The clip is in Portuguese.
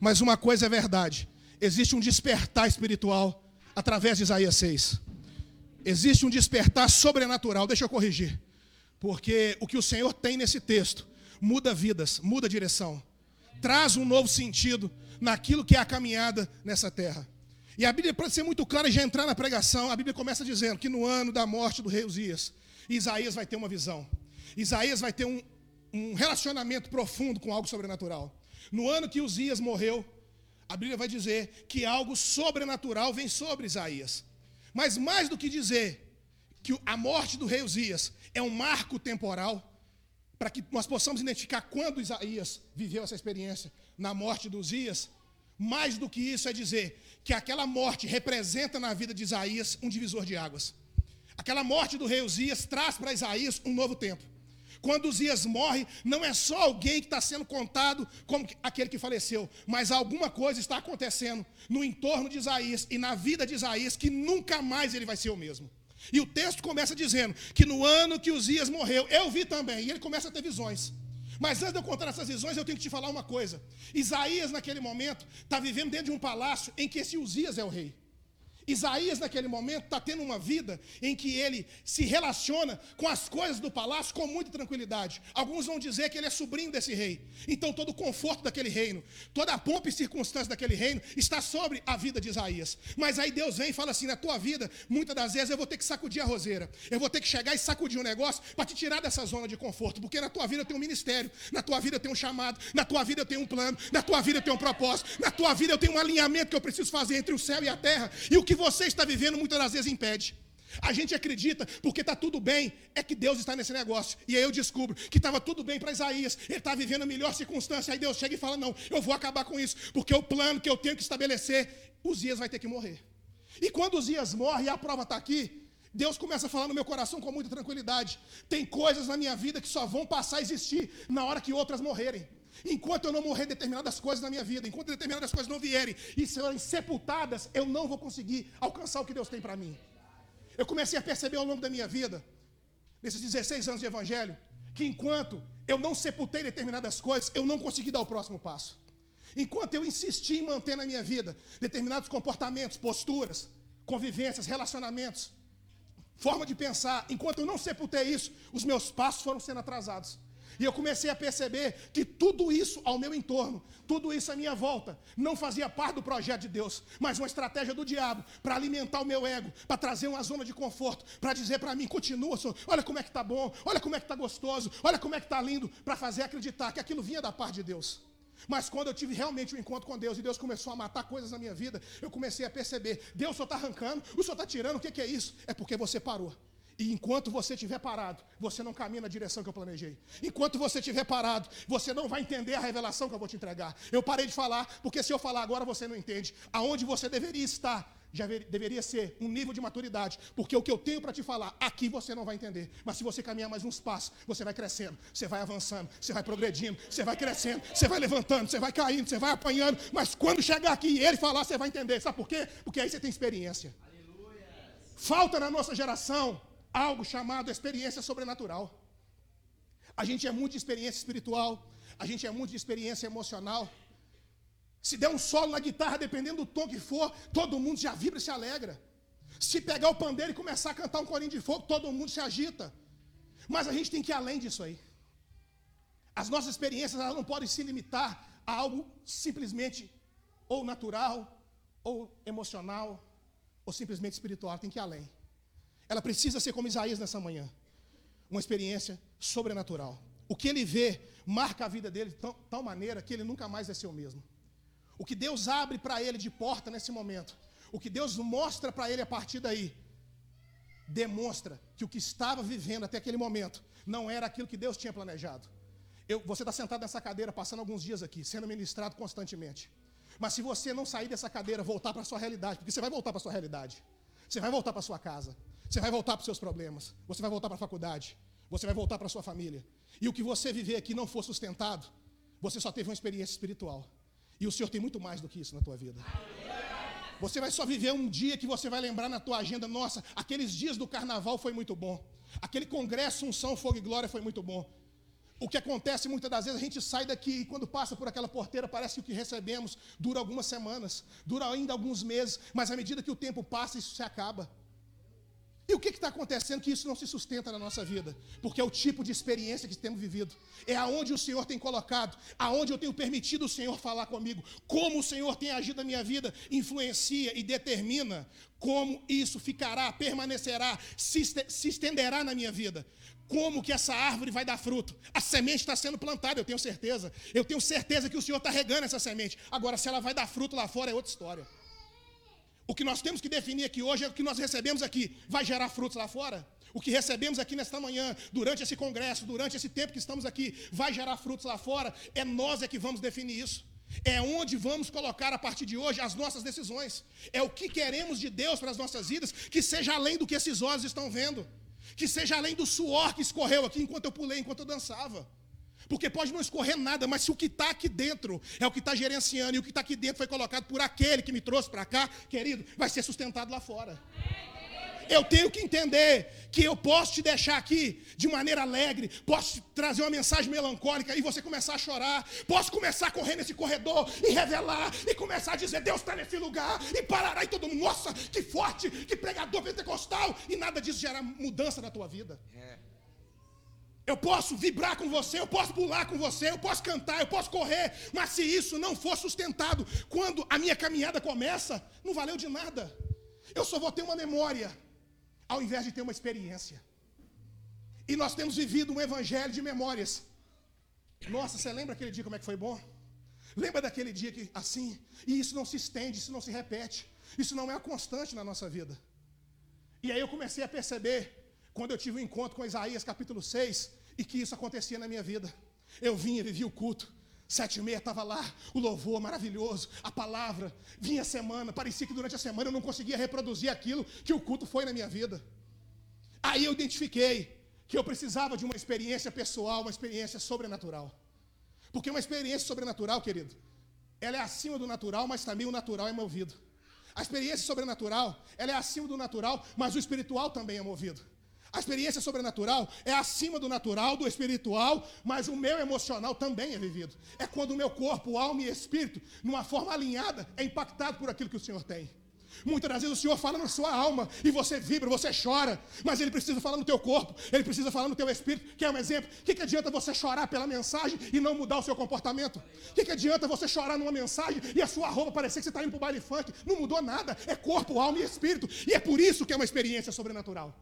Mas uma coisa é verdade: existe um despertar espiritual através de Isaías 6. Existe um despertar sobrenatural. Deixa eu corrigir. Porque o que o Senhor tem nesse texto muda vidas, muda direção, traz um novo sentido naquilo que é a caminhada nessa terra. E a Bíblia, para ser muito clara já entrar na pregação, a Bíblia começa dizendo que no ano da morte do rei Uzias, Isaías vai ter uma visão. Isaías vai ter um, um relacionamento profundo com algo sobrenatural. No ano que Uzias morreu, a Bíblia vai dizer que algo sobrenatural vem sobre Isaías. Mas mais do que dizer que a morte do rei Uzias é um marco temporal, para que nós possamos identificar quando Isaías viveu essa experiência na morte de Uzias, mais do que isso é dizer que aquela morte representa na vida de Isaías um divisor de águas. Aquela morte do rei Uzias traz para Isaías um novo tempo. Quando Uzias morre, não é só alguém que está sendo contado como aquele que faleceu, mas alguma coisa está acontecendo no entorno de Isaías e na vida de Isaías que nunca mais ele vai ser o mesmo. E o texto começa dizendo que no ano que Uzias morreu, eu vi também, e ele começa a ter visões. Mas antes de eu contar essas visões, eu tenho que te falar uma coisa. Isaías, naquele momento, está vivendo dentro de um palácio em que esse Uzias é o rei. Isaías, naquele momento, está tendo uma vida em que ele se relaciona com as coisas do palácio com muita tranquilidade. Alguns vão dizer que ele é sobrinho desse rei. Então, todo o conforto daquele reino, toda a pompa e circunstância daquele reino está sobre a vida de Isaías. Mas aí Deus vem e fala assim: na tua vida, muitas das vezes eu vou ter que sacudir a roseira. Eu vou ter que chegar e sacudir um negócio para te tirar dessa zona de conforto. Porque na tua vida eu tenho um ministério, na tua vida eu tenho um chamado, na tua vida eu tenho um plano, na tua vida eu tenho um propósito, na tua vida eu tenho um alinhamento que eu preciso fazer entre o céu e a terra. E o que você está vivendo muitas das vezes impede. A gente acredita, porque está tudo bem, é que Deus está nesse negócio. E aí eu descubro que estava tudo bem para Isaías, ele está vivendo a melhor circunstância. Aí Deus chega e fala: Não, eu vou acabar com isso, porque o plano que eu tenho que estabelecer, Uzias vai ter que morrer. E quando Uzias morre e a prova está aqui, Deus começa a falar no meu coração com muita tranquilidade. Tem coisas na minha vida que só vão passar a existir na hora que outras morrerem. Enquanto eu não morrer determinadas coisas na minha vida, enquanto determinadas coisas não vierem e serem sepultadas, eu não vou conseguir alcançar o que Deus tem para mim. Eu comecei a perceber ao longo da minha vida, nesses 16 anos de evangelho, que enquanto eu não sepultei determinadas coisas, eu não consegui dar o próximo passo. Enquanto eu insisti em manter na minha vida determinados comportamentos, posturas, convivências, relacionamentos, forma de pensar, enquanto eu não sepultei isso, os meus passos foram sendo atrasados. E eu comecei a perceber que tudo isso ao meu entorno, tudo isso à minha volta, não fazia parte do projeto de Deus, mas uma estratégia do diabo para alimentar o meu ego, para trazer uma zona de conforto, para dizer para mim: continua, senhor, olha como é que está bom, olha como é que está gostoso, olha como é que está lindo, para fazer acreditar que aquilo vinha da parte de Deus. Mas quando eu tive realmente um encontro com Deus e Deus começou a matar coisas na minha vida, eu comecei a perceber: Deus só está arrancando, o Senhor está tirando, o que, que é isso? É porque você parou. E enquanto você estiver parado, você não caminha na direção que eu planejei. Enquanto você estiver parado, você não vai entender a revelação que eu vou te entregar. Eu parei de falar, porque se eu falar agora você não entende. Aonde você deveria estar, já deveria ser um nível de maturidade. Porque o que eu tenho para te falar, aqui você não vai entender. Mas se você caminhar mais uns passos, você vai crescendo, você vai avançando, você vai progredindo, você vai crescendo, você vai levantando, você vai caindo, você vai apanhando. Mas quando chegar aqui e ele falar, você vai entender. Sabe por quê? Porque aí você tem experiência. Falta na nossa geração algo chamado experiência sobrenatural. A gente é muito de experiência espiritual, a gente é muito de experiência emocional. Se der um solo na guitarra, dependendo do tom que for, todo mundo já vibra e se alegra. Se pegar o pandeiro e começar a cantar um corinho de fogo, todo mundo se agita. Mas a gente tem que ir além disso aí. As nossas experiências elas não podem se limitar a algo simplesmente ou natural, ou emocional, ou simplesmente espiritual. Tem que ir além. Ela precisa ser como Isaías nessa manhã. Uma experiência sobrenatural. O que ele vê marca a vida dele de tal, tal maneira que ele nunca mais ser o mesmo. O que Deus abre para ele de porta nesse momento, o que Deus mostra para ele a partir daí, demonstra que o que estava vivendo até aquele momento não era aquilo que Deus tinha planejado. Eu, você está sentado nessa cadeira, passando alguns dias aqui, sendo ministrado constantemente. Mas se você não sair dessa cadeira, voltar para a sua realidade, porque você vai voltar para a sua realidade, você vai voltar para a sua casa, você vai voltar para os seus problemas, você vai voltar para a faculdade, você vai voltar para a sua família. E o que você viver aqui não for sustentado, você só teve uma experiência espiritual. E o Senhor tem muito mais do que isso na tua vida. Você vai só viver um dia que você vai lembrar na tua agenda, nossa, aqueles dias do carnaval foi muito bom. Aquele congresso Unção, Fogo e Glória foi muito bom. O que acontece muitas das vezes, a gente sai daqui e quando passa por aquela porteira, parece que o que recebemos dura algumas semanas, dura ainda alguns meses, mas à medida que o tempo passa, isso se acaba. E o que está acontecendo que isso não se sustenta na nossa vida? Porque é o tipo de experiência que temos vivido. É aonde o Senhor tem colocado, aonde eu tenho permitido o Senhor falar comigo, como o Senhor tem agido na minha vida, influencia e determina como isso ficará, permanecerá, se estenderá na minha vida. Como que essa árvore vai dar fruto? A semente está sendo plantada, eu tenho certeza. Eu tenho certeza que o Senhor está regando essa semente. Agora, se ela vai dar fruto lá fora, é outra história. O que nós temos que definir aqui hoje é o que nós recebemos aqui. Vai gerar frutos lá fora? O que recebemos aqui nesta manhã, durante esse congresso, durante esse tempo que estamos aqui, vai gerar frutos lá fora? É nós é que vamos definir isso. É onde vamos colocar a partir de hoje as nossas decisões. É o que queremos de Deus para as nossas vidas, que seja além do que esses olhos estão vendo. Que seja além do suor que escorreu aqui enquanto eu pulei, enquanto eu dançava. Porque pode não escorrer nada, mas se o que está aqui dentro é o que está gerenciando e o que está aqui dentro foi colocado por aquele que me trouxe para cá, querido, vai ser sustentado lá fora. Eu tenho que entender que eu posso te deixar aqui de maneira alegre, posso trazer uma mensagem melancólica e você começar a chorar, posso começar a correr nesse corredor e revelar e começar a dizer Deus está nesse lugar e parará e todo mundo, nossa, que forte, que pregador pentecostal e nada disso gera mudança na tua vida. É. Eu posso vibrar com você, eu posso pular com você, eu posso cantar, eu posso correr, mas se isso não for sustentado, quando a minha caminhada começa, não valeu de nada. Eu só vou ter uma memória, ao invés de ter uma experiência. E nós temos vivido um evangelho de memórias. Nossa, você lembra aquele dia como é que foi bom? Lembra daquele dia que assim, e isso não se estende, isso não se repete, isso não é a constante na nossa vida. E aí eu comecei a perceber quando eu tive um encontro com Isaías capítulo 6 e que isso acontecia na minha vida. Eu vinha, vivia o culto. Sete e meia estava lá, o louvor maravilhoso, a palavra. Vinha a semana, parecia que durante a semana eu não conseguia reproduzir aquilo que o culto foi na minha vida. Aí eu identifiquei que eu precisava de uma experiência pessoal, uma experiência sobrenatural. Porque uma experiência sobrenatural, querido, ela é acima do natural, mas também o natural é movido. A experiência sobrenatural, ela é acima do natural, mas o espiritual também é movido. A experiência sobrenatural é acima do natural, do espiritual, mas o meu emocional também é vivido. É quando o meu corpo, alma e espírito, numa forma alinhada, é impactado por aquilo que o Senhor tem. Muitas das vezes o Senhor fala na sua alma e você vibra, você chora, mas Ele precisa falar no teu corpo, Ele precisa falar no teu espírito, que é um exemplo. O que, que adianta você chorar pela mensagem e não mudar o seu comportamento? O que, que adianta você chorar numa mensagem e a sua roupa parecer que você está indo para o baile funk? Não mudou nada, é corpo, alma e espírito. E é por isso que é uma experiência sobrenatural.